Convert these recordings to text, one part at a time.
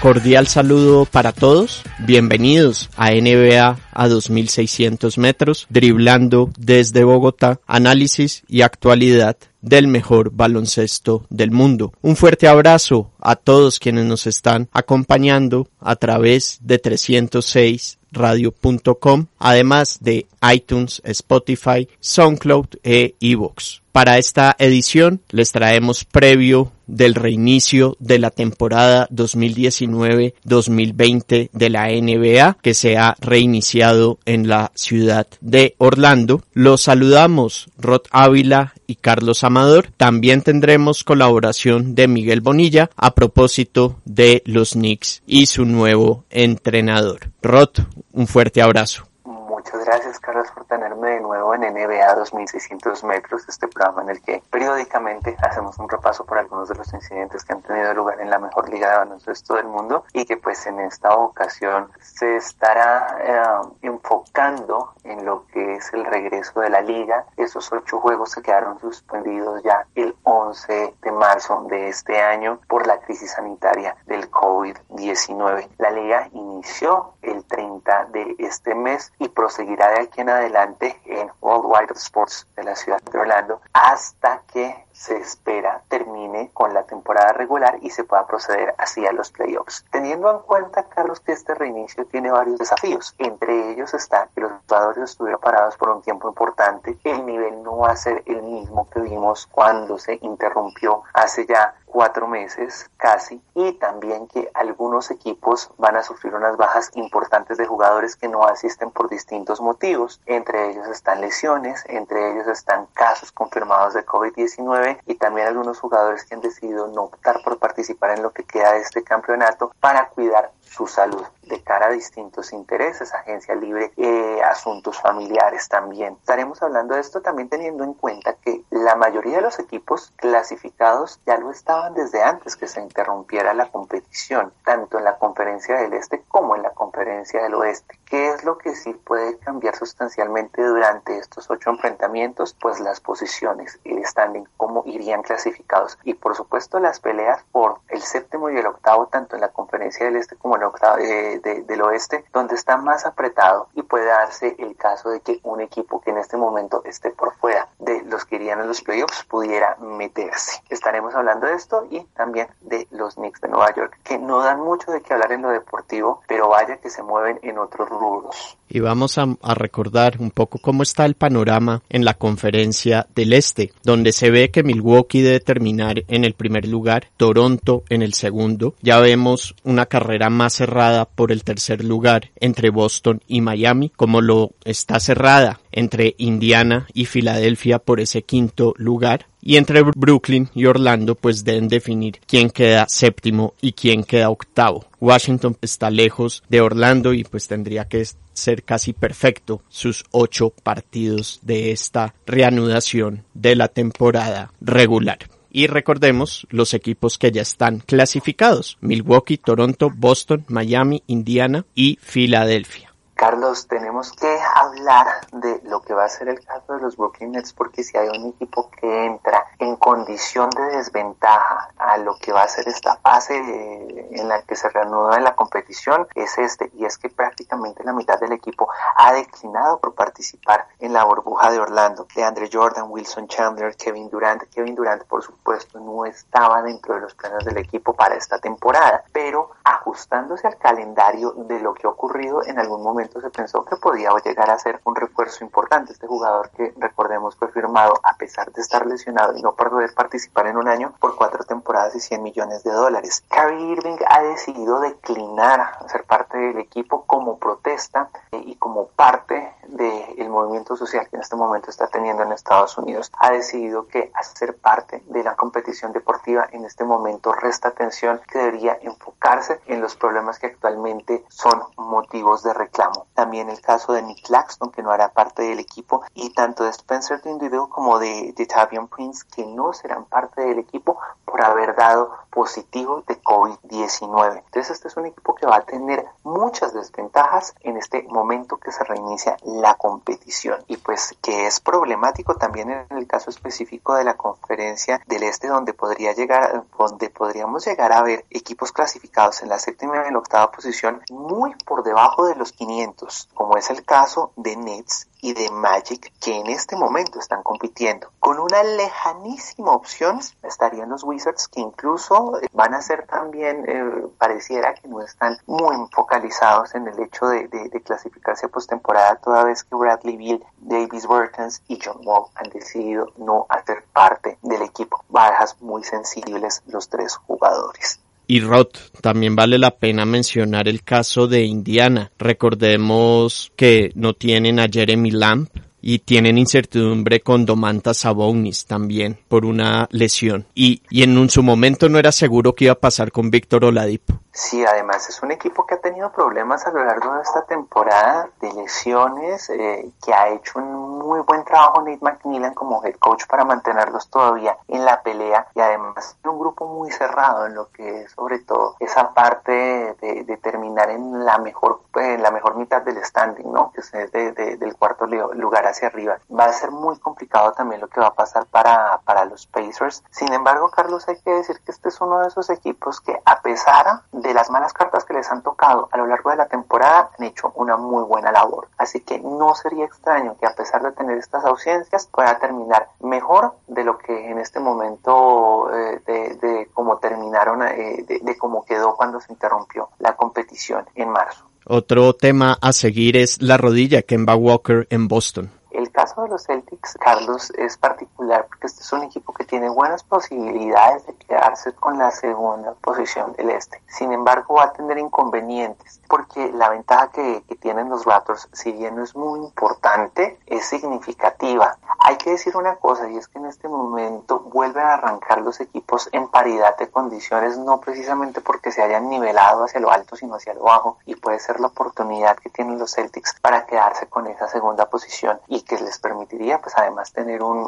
Cordial saludo para todos, bienvenidos a NBA a 2600 metros, driblando desde Bogotá, análisis y actualidad del mejor baloncesto del mundo. Un fuerte abrazo a todos quienes nos están acompañando a través de 306 radio.com, además de iTunes, Spotify, SoundCloud e iVoox. Para esta edición les traemos previo del reinicio de la temporada 2019-2020 de la NBA que se ha reiniciado en la ciudad de Orlando. Los saludamos Rod Ávila y Carlos Amador. También tendremos colaboración de Miguel Bonilla a propósito de los Knicks y su nuevo entrenador. Rod, un fuerte abrazo. Gracias, Carlos, por tenerme de nuevo en NBA 2600 metros, este programa en el que periódicamente hacemos un repaso por algunos de los incidentes que han tenido lugar en la mejor liga de baloncesto del mundo y que pues en esta ocasión se estará eh, enfocando en lo que es el regreso de la liga. Esos ocho juegos se quedaron suspendidos ya el 11 de marzo de este año por la crisis sanitaria del COVID-19. La liga inició 30 de este mes y seguirá de aquí en adelante en Worldwide Sports de la ciudad de Orlando hasta que se espera termine con la temporada regular y se pueda proceder así a los playoffs. Teniendo en cuenta, Carlos, que este reinicio tiene varios desafíos. Entre ellos está que los jugadores estuvieron parados por un tiempo importante. El nivel no va a ser el mismo que vimos cuando se interrumpió hace ya cuatro meses casi y también que algunos equipos van a sufrir unas bajas importantes de jugadores que no asisten por distintos motivos. Entre ellos están lesiones, entre ellos están casos confirmados de COVID-19 y también algunos jugadores que han decidido no optar por participar en lo que queda de este campeonato para cuidar su salud de cara a distintos intereses, agencia libre, eh, asuntos familiares también. Estaremos hablando de esto también teniendo en cuenta que la mayoría de los equipos clasificados ya lo estaban desde antes que se interrumpiera la competición, tanto en la conferencia del este como en la conferencia del oeste. ¿Qué es lo que sí puede cambiar sustancialmente durante estos ocho enfrentamientos? Pues las posiciones, el standing, cómo irían clasificados y por supuesto las peleas por el séptimo y el octavo, tanto en la conferencia del este como en la octava, eh, del oeste, donde está más apretado y puede darse el caso de que un equipo que en este momento esté por fuera de los que irían a los playoffs pudiera meterse. Estaremos hablando de esto y también de los Knicks de Nueva York, que no dan mucho de qué hablar en lo deportivo, pero vaya que se mueven en otros rubros. Y vamos a recordar un poco cómo está el panorama en la conferencia del Este, donde se ve que Milwaukee debe terminar en el primer lugar, Toronto en el segundo. Ya vemos una carrera más cerrada por el tercer lugar entre Boston y Miami, como lo está cerrada entre Indiana y Filadelfia por ese quinto lugar. Y entre Brooklyn y Orlando pues deben definir quién queda séptimo y quién queda octavo. Washington está lejos de Orlando y pues tendría que ser casi perfecto sus ocho partidos de esta reanudación de la temporada regular. Y recordemos los equipos que ya están clasificados. Milwaukee, Toronto, Boston, Miami, Indiana y Filadelfia. Carlos, tenemos que hablar de lo que va a ser el caso de los Brooklyn Nets porque si hay un equipo que entra en condición de desventaja a lo que va a ser esta fase en la que se reanuda la competición es este, y es que prácticamente la mitad del equipo ha declinado por participar en la burbuja de Orlando. De Andre Jordan, Wilson Chandler, Kevin Durant. Kevin Durant, por supuesto, no estaba dentro de los planes del equipo para esta temporada, pero ajustándose al calendario de lo que ha ocurrido, en algún momento se pensó que podía llegar a ser un refuerzo importante. Este jugador que recordemos fue firmado a pesar de estar lesionado y no poder participar en un año por cuatro temporadas y 100 millones de dólares. Kyrie Irving ha decidido declinar ser parte del equipo como protesta eh, y como parte del movimiento social que en este momento está teniendo en Estados Unidos. Ha decidido que hacer parte de la competición deportiva en este momento resta atención que debería enfocarse en los problemas que actualmente son motivos de reclamo. También el caso de Nick Claxton, que no hará parte del equipo, y tanto de Spencer Dinwiddie como de, de Prince, que no serán parte del equipo por haber dado positivo de COVID-19. Entonces este es un equipo que va a tener muchas desventajas en este momento que se reinicia la competición y pues que es problemático también en el caso específico de la conferencia del este donde podría llegar donde podríamos llegar a ver equipos clasificados en la séptima y en la octava posición muy por debajo de los 500 como es el caso de Nets y de Magic que en este momento están Con una lejanísima opción estarían los Wizards que incluso eh, van a ser también, eh, pareciera que no están muy focalizados en el hecho de, de, clasificarse a postemporada toda vez que Bradley Bill, Davis Bertens y John Wall han decidido no hacer parte del equipo. Bajas muy sensibles los tres jugadores. Y Roth, también vale la pena mencionar el caso de Indiana. Recordemos que no tienen a Jeremy Lamb, y tienen incertidumbre con Domantas Sabonis también por una lesión y, y en su momento no era seguro qué iba a pasar con Víctor Oladipo. Sí, además es un equipo que ha tenido problemas a lo largo de esta temporada de lesiones, eh, que ha hecho un muy buen trabajo Nate McMillan como head coach para mantenerlos todavía en la pelea y además un grupo muy cerrado en lo que es sobre todo esa parte de, terminar en la mejor en la mejor mitad del standing, ¿no? Que es de, del cuarto lugar hacia arriba. Va a ser muy complicado también lo que va a pasar para, para los Pacers. Sin embargo, Carlos, hay que decir que este es uno de esos equipos que a pesar de las malas cartas que les han tocado a lo largo de la temporada han hecho una muy buena labor. Así que no sería extraño que a pesar de tener estas ausencias pueda terminar mejor de lo que en este momento eh, de, cómo terminaron, eh, de cómo quedó cuando se interrumpió la competición en marzo. Otro tema a seguir es la rodilla Kemba Walker en Boston. El caso de los Celtics, Carlos, es particular porque este es un equipo que tiene buenas posibilidades de quedarse con la segunda posición del este. Sin embargo, va a tener inconvenientes porque la ventaja que, que tienen los Raptors, si bien no es muy importante, es significativa. Hay que decir una cosa y es que en este momento vuelven a arrancar los equipos en paridad de condiciones, no precisamente porque se hayan nivelado hacia lo alto, sino hacia lo bajo y puede ser la oportunidad que tienen los Celtics para quedarse con esa segunda posición y que les permitiría pues además tener un,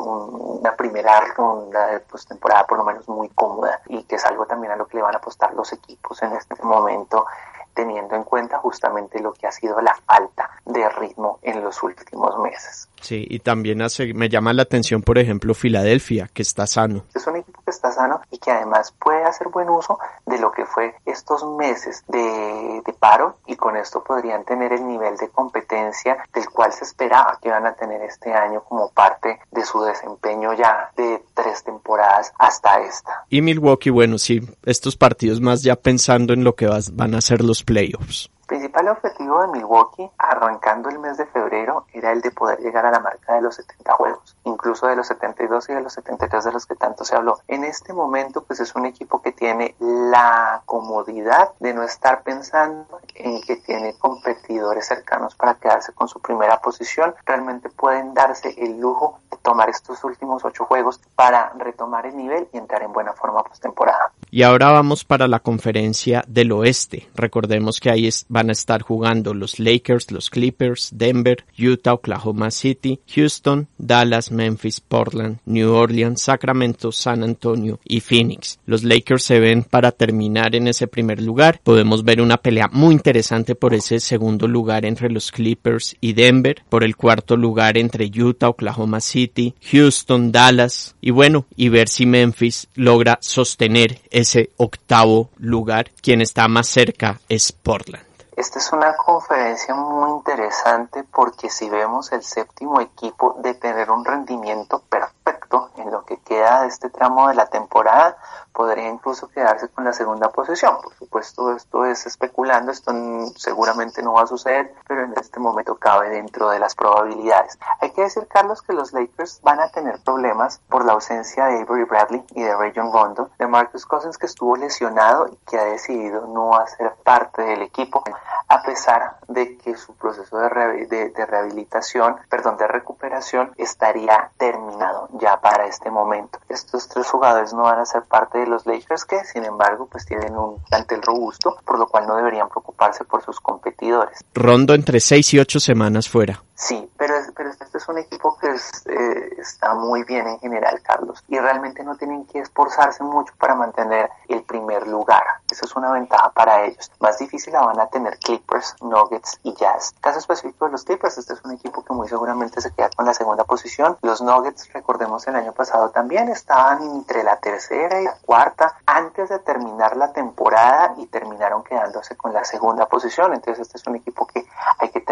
una primera ronda de postemporada por lo menos muy cómoda y que es algo también a lo que le van a apostar los equipos en este momento teniendo en cuenta justamente lo que ha sido la falta de ritmo en los últimos meses. Sí, y también hace, me llama la atención, por ejemplo, Filadelfia, que está sano. Es un está sano y que además puede hacer buen uso de lo que fue estos meses de, de paro y con esto podrían tener el nivel de competencia del cual se esperaba que iban a tener este año como parte de su desempeño ya de tres temporadas hasta esta. Y Milwaukee, bueno, sí, estos partidos más ya pensando en lo que van a ser los playoffs principal objetivo de Milwaukee arrancando el mes de febrero era el de poder llegar a la marca de los 70 juegos, incluso de los 72 y de los 73 de los que tanto se habló. En este momento pues es un equipo que tiene la comodidad de no estar pensando en que tiene competidores cercanos para quedarse con su primera posición. Realmente pueden darse el lujo tomar estos últimos ocho juegos para retomar el nivel y entrar en buena forma postemporada. Y ahora vamos para la conferencia del oeste. Recordemos que ahí van a estar jugando los Lakers, los Clippers, Denver, Utah, Oklahoma City, Houston, Dallas, Memphis, Portland, New Orleans, Sacramento, San Antonio y Phoenix. Los Lakers se ven para terminar en ese primer lugar. Podemos ver una pelea muy interesante por ese segundo lugar entre los Clippers y Denver, por el cuarto lugar entre Utah, Oklahoma City, Houston, Dallas y bueno, y ver si Memphis logra sostener ese octavo lugar. Quien está más cerca es Portland. Esta es una conferencia muy interesante porque si vemos el séptimo equipo de tener un rendimiento perfecto en lo que queda de este tramo de la temporada, podría incluso quedarse con la segunda posición. Por supuesto, esto es especulando, esto seguramente no va a suceder, pero en este momento cabe dentro de las probabilidades. Hay que decir, Carlos, que los Lakers van a tener problemas por la ausencia de Avery Bradley y de Rayon Rondo, de Marcus Cousins que estuvo lesionado y que ha decidido no hacer parte del equipo, a pesar de que su proceso de, de rehabilitación, perdón, de recuperación estaría terminado ya para este momento. Estos tres jugadores no van a ser parte de los Lakers que sin embargo pues tienen un plantel robusto, por lo cual no deberían preocuparse por sus competidores. Rondo entre 6 y 8 semanas fuera. Sí, pero, pero este es un equipo que eh, está muy bien en general, Carlos, y realmente no tienen que esforzarse mucho para mantener el primer lugar. Eso es una ventaja para ellos. Más difícil la van a tener Clippers, Nuggets y Jazz. Caso específico de los Clippers, este es un equipo que muy seguramente se queda con la segunda posición. Los Nuggets, recordemos el año pasado también, estaban entre la tercera y la cuarta antes de terminar la temporada y terminaron quedándose con la segunda posición. Entonces este es un equipo que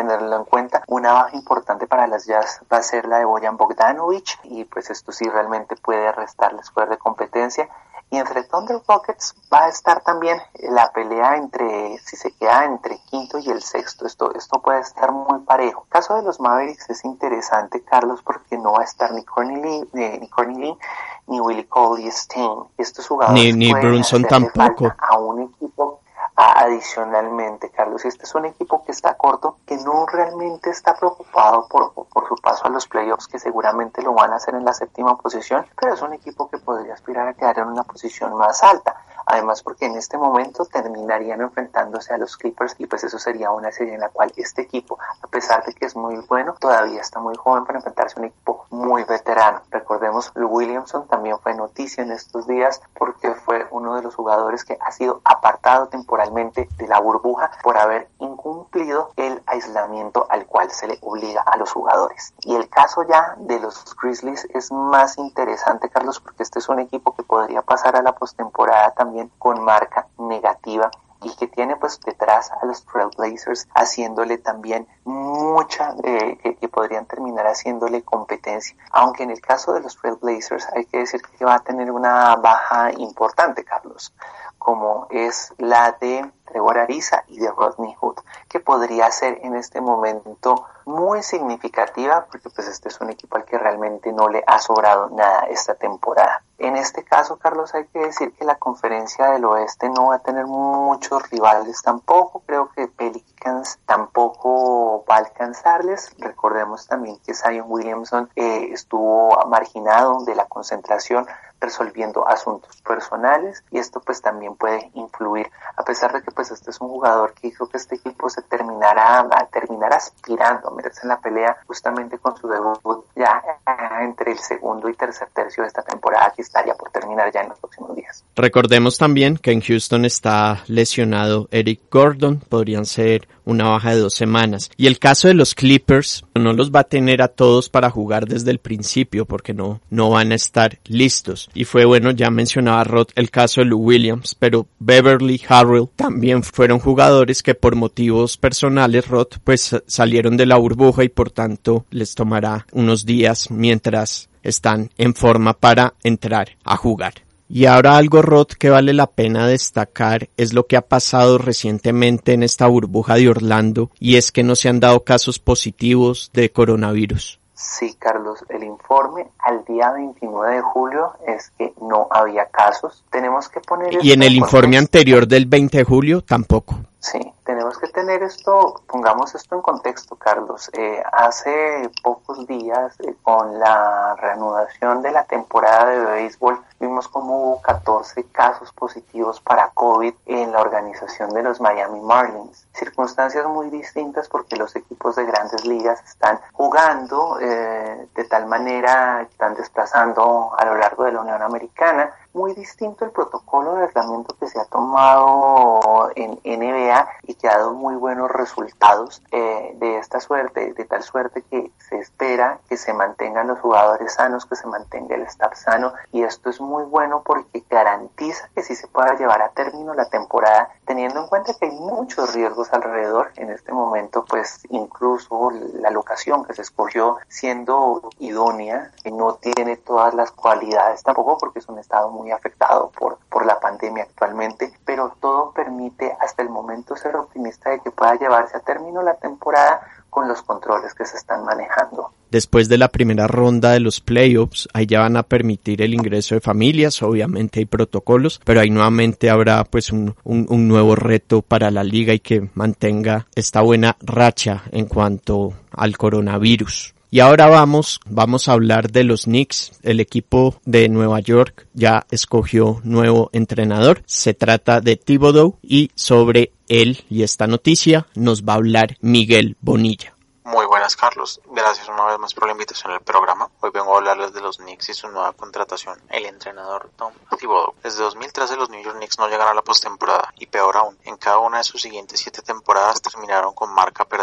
tenerlo en cuenta. Una baja importante para las Jazz va a ser la de Boyan Bogdanovic y pues esto sí realmente puede restarles poder de competencia. Y entre Thunder Rockets va a estar también la pelea entre, si se queda entre quinto y el sexto. Esto, esto puede estar muy parejo. El caso de los Mavericks es interesante, Carlos, porque no va a estar ni Corny eh, ni, ni Willie Cauley Stein. Estos jugadores ni, ni Brunson tampoco. A un equipo Adicionalmente, Carlos, este es un equipo que está corto, no realmente está preocupado por, por su paso a los playoffs, que seguramente lo van a hacer en la séptima posición, pero es un equipo que podría aspirar a quedar en una posición más alta. Además, porque en este momento terminarían enfrentándose a los Clippers y pues eso sería una serie en la cual este equipo, a pesar de que es muy bueno, todavía está muy joven para enfrentarse a un equipo muy veterano. Recordemos, Williamson también fue noticia en estos días porque fue uno de los jugadores que ha sido apartado temporalmente de la burbuja por haber incumplido el aislamiento al cual se le obliga a los jugadores. Y el caso ya de los Grizzlies es más interesante, Carlos, porque este es un equipo que podría pasar a la postemporada también con marca negativa y que tiene pues detrás a los Trailblazers haciéndole también mucha, eh, que, podrían terminar haciéndole competencia. Aunque en el caso de los Trailblazers hay que decir que va a tener una baja importante, Carlos, como es la de Trevor Ariza y de Rodney Hood, que podría ser en este momento muy significativa porque pues este es un equipo al que realmente no le ha sobrado nada esta temporada. En este caso, Carlos, hay que decir que la conferencia del oeste no va a tener muchos rivales tampoco. Creo que Pelicans tampoco va a alcanzarles. Recordemos también que Zion Williamson eh, estuvo marginado de la concentración resolviendo asuntos personales y esto pues también puede influir a pesar de que pues este es un jugador que hizo que este equipo se terminara a aspirando a meterse en la pelea justamente con su debut ya entre el segundo y tercer tercio de esta temporada que estaría por terminar ya en los próximos días. Recordemos también que en Houston está lesionado Eric Gordon, podrían ser una baja de dos semanas. Y el caso de los Clippers, no los va a tener a todos para jugar desde el principio porque no, no van a estar listos. Y fue bueno, ya mencionaba Rod el caso de Lou Williams, pero Beverly, Harrell también fueron jugadores que por motivos personales, Rod, pues salieron de la burbuja y por tanto les tomará unos días mientras están en forma para entrar a jugar. Y ahora algo, Rod, que vale la pena destacar es lo que ha pasado recientemente en esta burbuja de Orlando y es que no se han dado casos positivos de coronavirus. Sí, Carlos, el informe al día 29 de julio es que no había casos. Tenemos que poner... Y en el informe anterior del 20 de julio tampoco. Sí, tenemos que tener esto, pongamos esto en contexto, Carlos. Eh, hace pocos días, eh, con la reanudación de la temporada de béisbol, vimos como hubo 14 casos positivos para COVID en la organización de los Miami Marlins. Circunstancias muy distintas porque los equipos de grandes ligas están jugando eh, de tal manera, están desplazando a lo largo de la Unión Americana muy distinto el protocolo de aislamiento que se ha tomado en NBA y que ha dado muy buenos resultados eh, de esta suerte, de tal suerte que se espera que se mantengan los jugadores sanos, que se mantenga el staff sano. Y esto es muy bueno porque garantiza que sí se pueda llevar a término la temporada teniendo en cuenta que hay muchos riesgos alrededor en este momento pues incluso la locación que se escogió siendo idónea no tiene todas las cualidades tampoco porque es un estado muy muy afectado por, por la pandemia actualmente, pero todo permite hasta el momento ser optimista de que pueda llevarse a término la temporada con los controles que se están manejando. Después de la primera ronda de los playoffs, ahí ya van a permitir el ingreso de familias, obviamente hay protocolos, pero ahí nuevamente habrá pues un, un, un nuevo reto para la liga y que mantenga esta buena racha en cuanto al coronavirus. Y ahora vamos, vamos a hablar de los Knicks. El equipo de Nueva York ya escogió nuevo entrenador. Se trata de Thibodeau y sobre él y esta noticia nos va a hablar Miguel Bonilla. Muy buenas, Carlos. Gracias una vez más por la invitación al programa. Hoy vengo a hablarles de los Knicks y su nueva contratación, el entrenador Tom Thibodeau. Desde 2013 los New York Knicks no llegaron a la postemporada y peor aún, en cada una de sus siguientes siete temporadas terminaron con marca perdedora.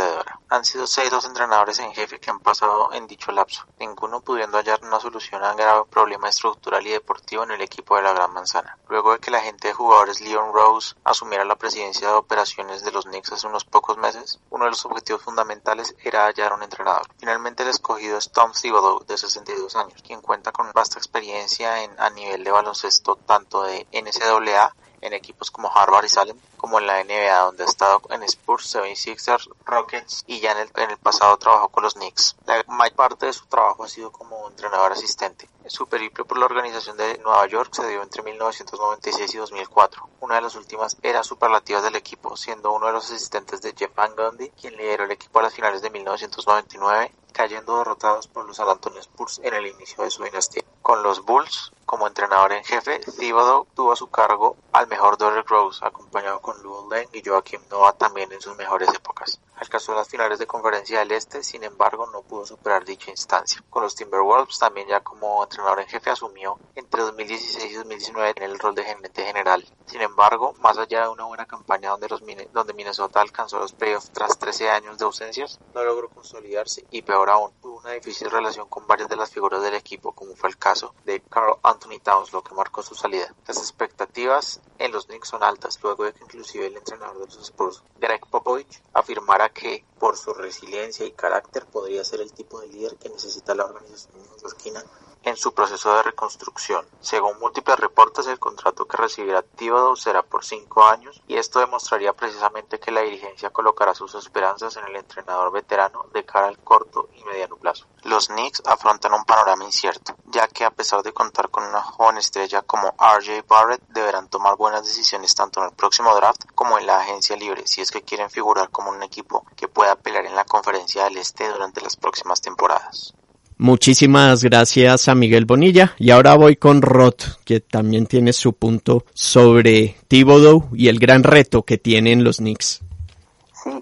Han sido seis los entrenadores en jefe que han pasado en dicho lapso, ninguno pudiendo hallar una solución a un grave problema estructural y deportivo en el equipo de la Gran Manzana. Luego de que la gente de jugadores Leon Rose asumiera la presidencia de operaciones de los Knicks hace unos pocos meses, uno de los objetivos fundamentales era hallar un entrenador. Finalmente el escogido es Tom Thibodeau, de 62 años, quien cuenta con vasta experiencia en, a nivel de baloncesto tanto de NCAA en equipos como Harvard y Salem, como en la NBA, donde ha estado en Spurs, 76ers, Rockets y ya en el, en el pasado trabajó con los Knicks. La mayor parte de su trabajo ha sido como entrenador asistente. Su periplo por la organización de Nueva York se dio entre 1996 y 2004. Una de las últimas era superlativas del equipo, siendo uno de los asistentes de Jeff Van Gundy, quien lideró el equipo a las finales de 1999, cayendo derrotados por los San Antonio Spurs en el inicio de su dinastía. Con los Bulls, como entrenador en jefe, Thibodeau tuvo a su cargo al mejor Derrick Rose, acompañado con Luol Deng y Joaquim Noah también en sus mejores épocas. Alcanzó las finales de conferencia del Este, sin embargo no pudo superar dicha instancia. Con los Timberwolves también ya como entrenador en jefe asumió entre 2016 y 2019 en el rol de gerente general. Sin embargo, más allá de una buena campaña donde, los, donde Minnesota alcanzó los playoffs tras 13 años de ausencias, no logró consolidarse y peor aún, tuvo una difícil relación con varias de las figuras del equipo, como fue el caso de Carl Anthony Towns, lo que marcó su salida. Las expectativas en los Knicks son altas, luego de que inclusive el entrenador de los Spurs, Greg Popovich, afirmara que por su resiliencia y carácter podría ser el tipo de líder que necesita la organización neoyorquina en su proceso de reconstrucción. Según múltiples reportes, el contrato que recibirá Thibodeau será por cinco años y esto demostraría precisamente que la dirigencia colocará sus esperanzas en el entrenador veterano de cara al corto y mediano plazo. Los Knicks afrontan un panorama incierto, ya que a pesar de contar con una joven estrella como RJ Barrett, deberán tomar buenas decisiones tanto en el próximo draft como en la agencia libre si es que quieren figurar como un equipo que pueda pelear en la conferencia del Este durante las próximas temporadas. Muchísimas gracias a Miguel Bonilla. Y ahora voy con Roth, que también tiene su punto sobre Thibodeau y el gran reto que tienen los Knicks.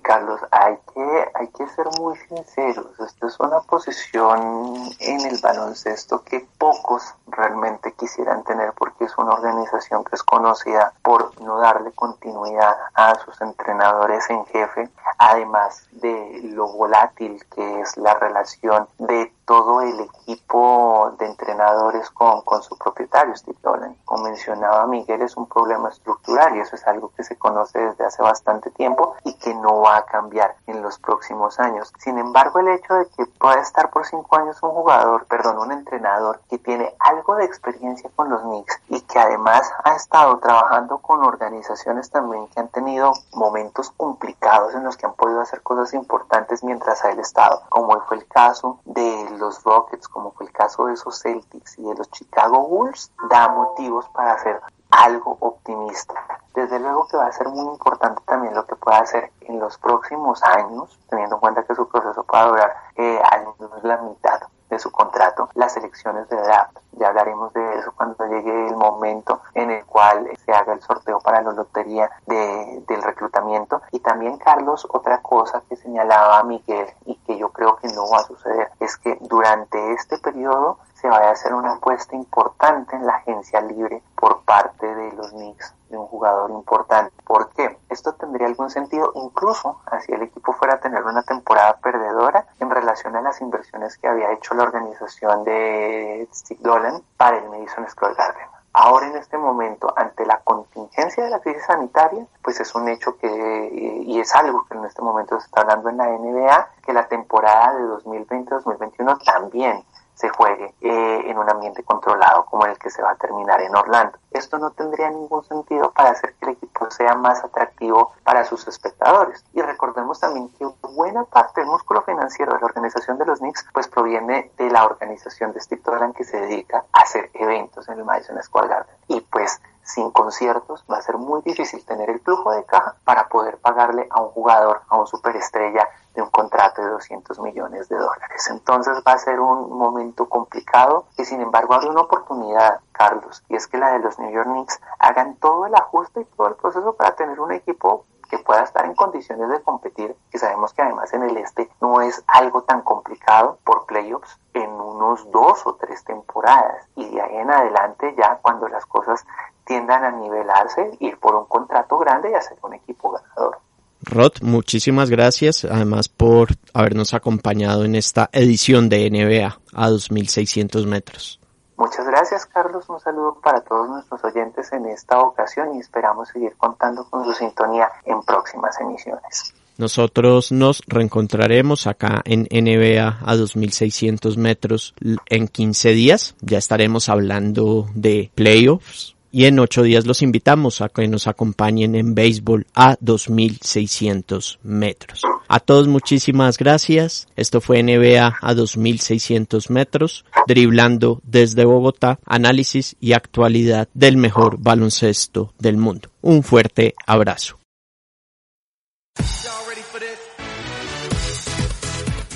Carlos, hay que, hay que ser muy sinceros. Esta es una posición en el baloncesto que pocos realmente quisieran tener porque es una organización que es conocida por no darle continuidad a sus entrenadores en jefe, además de lo volátil que es la relación de todo el equipo de entrenadores con, con su propietario, Steve Dolan. Como mencionaba Miguel, es un problema estructural y eso es algo que se conoce desde hace bastante tiempo y que no va a cambiar en los próximos años. Sin embargo, el hecho de que pueda estar por cinco años un jugador, perdón, un entrenador que tiene algo de experiencia con los Knicks y que además ha estado trabajando con organizaciones también que han tenido momentos complicados en los que han podido hacer cosas importantes mientras ha estado, como fue el caso de los Rockets, como fue el caso de esos Celtics y de los Chicago Bulls, da motivos para ser algo optimista. Desde luego que va a ser muy importante también lo que pueda hacer en los próximos años, teniendo en cuenta que su proceso pueda durar eh, al menos la mitad de su contrato, las elecciones de draft. Ya hablaremos de eso cuando llegue el momento en el cual se haga el sorteo para la lotería de, del reclutamiento. Y también, Carlos, otra cosa que señalaba Miguel y que yo creo que no va a suceder es que durante este periodo se vaya a hacer una apuesta importante en la agencia libre por parte de los Knicks de un jugador importante. ¿Por qué? Esto tendría algún sentido incluso así el equipo fuera a tener una temporada perdedora en relación a las inversiones que había hecho la organización de Steve Dolan para el Madison Square Garden. Ahora en este momento, ante la contingencia de la crisis sanitaria, pues es un hecho que, y es algo que en este momento se está hablando en la NBA, que la temporada de 2020-2021 también se juegue eh, en un ambiente controlado como el que se va a terminar en Orlando. Esto no tendría ningún sentido para hacer que el equipo sea más atractivo para sus espectadores. Y recordemos también que buena parte del músculo financiero de la organización de los Knicks pues proviene de la organización de Steve Dolan que se dedica a hacer eventos en el Madison Square Garden. Y pues sin conciertos va a ser muy difícil tener el flujo de caja para poder pagarle a un jugador, a un superestrella de un contrato de 200 millones de dólares. Entonces va a ser un momento complicado que sin embargo abre una oportunidad, Carlos, y es que la de los New York Knicks hagan todo el ajuste y todo el proceso para tener un equipo que pueda estar en condiciones de competir, y sabemos que además en el este no es algo tan complicado por playoffs en unos dos o tres temporadas, y de ahí en adelante ya cuando las cosas tiendan a nivelarse, ir por un contrato grande y hacer un equipo ganador. Rod, muchísimas gracias además por habernos acompañado en esta edición de NBA a 2600 metros. Muchas gracias Carlos, un saludo para todos nuestros oyentes en esta ocasión y esperamos seguir contando con su sintonía en próximas emisiones. Nosotros nos reencontraremos acá en NBA a 2600 metros en 15 días. Ya estaremos hablando de playoffs, y en ocho días los invitamos a que nos acompañen en béisbol a 2600 metros. A todos muchísimas gracias. Esto fue NBA a 2600 metros, driblando desde Bogotá, análisis y actualidad del mejor baloncesto del mundo. Un fuerte abrazo.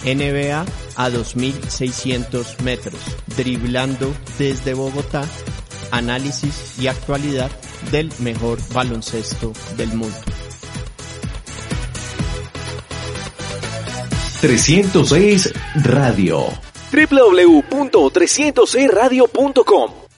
NBA a 2600 metros, driblando desde Bogotá, análisis y actualidad del mejor baloncesto del mundo. 306 Radio www.306radio.com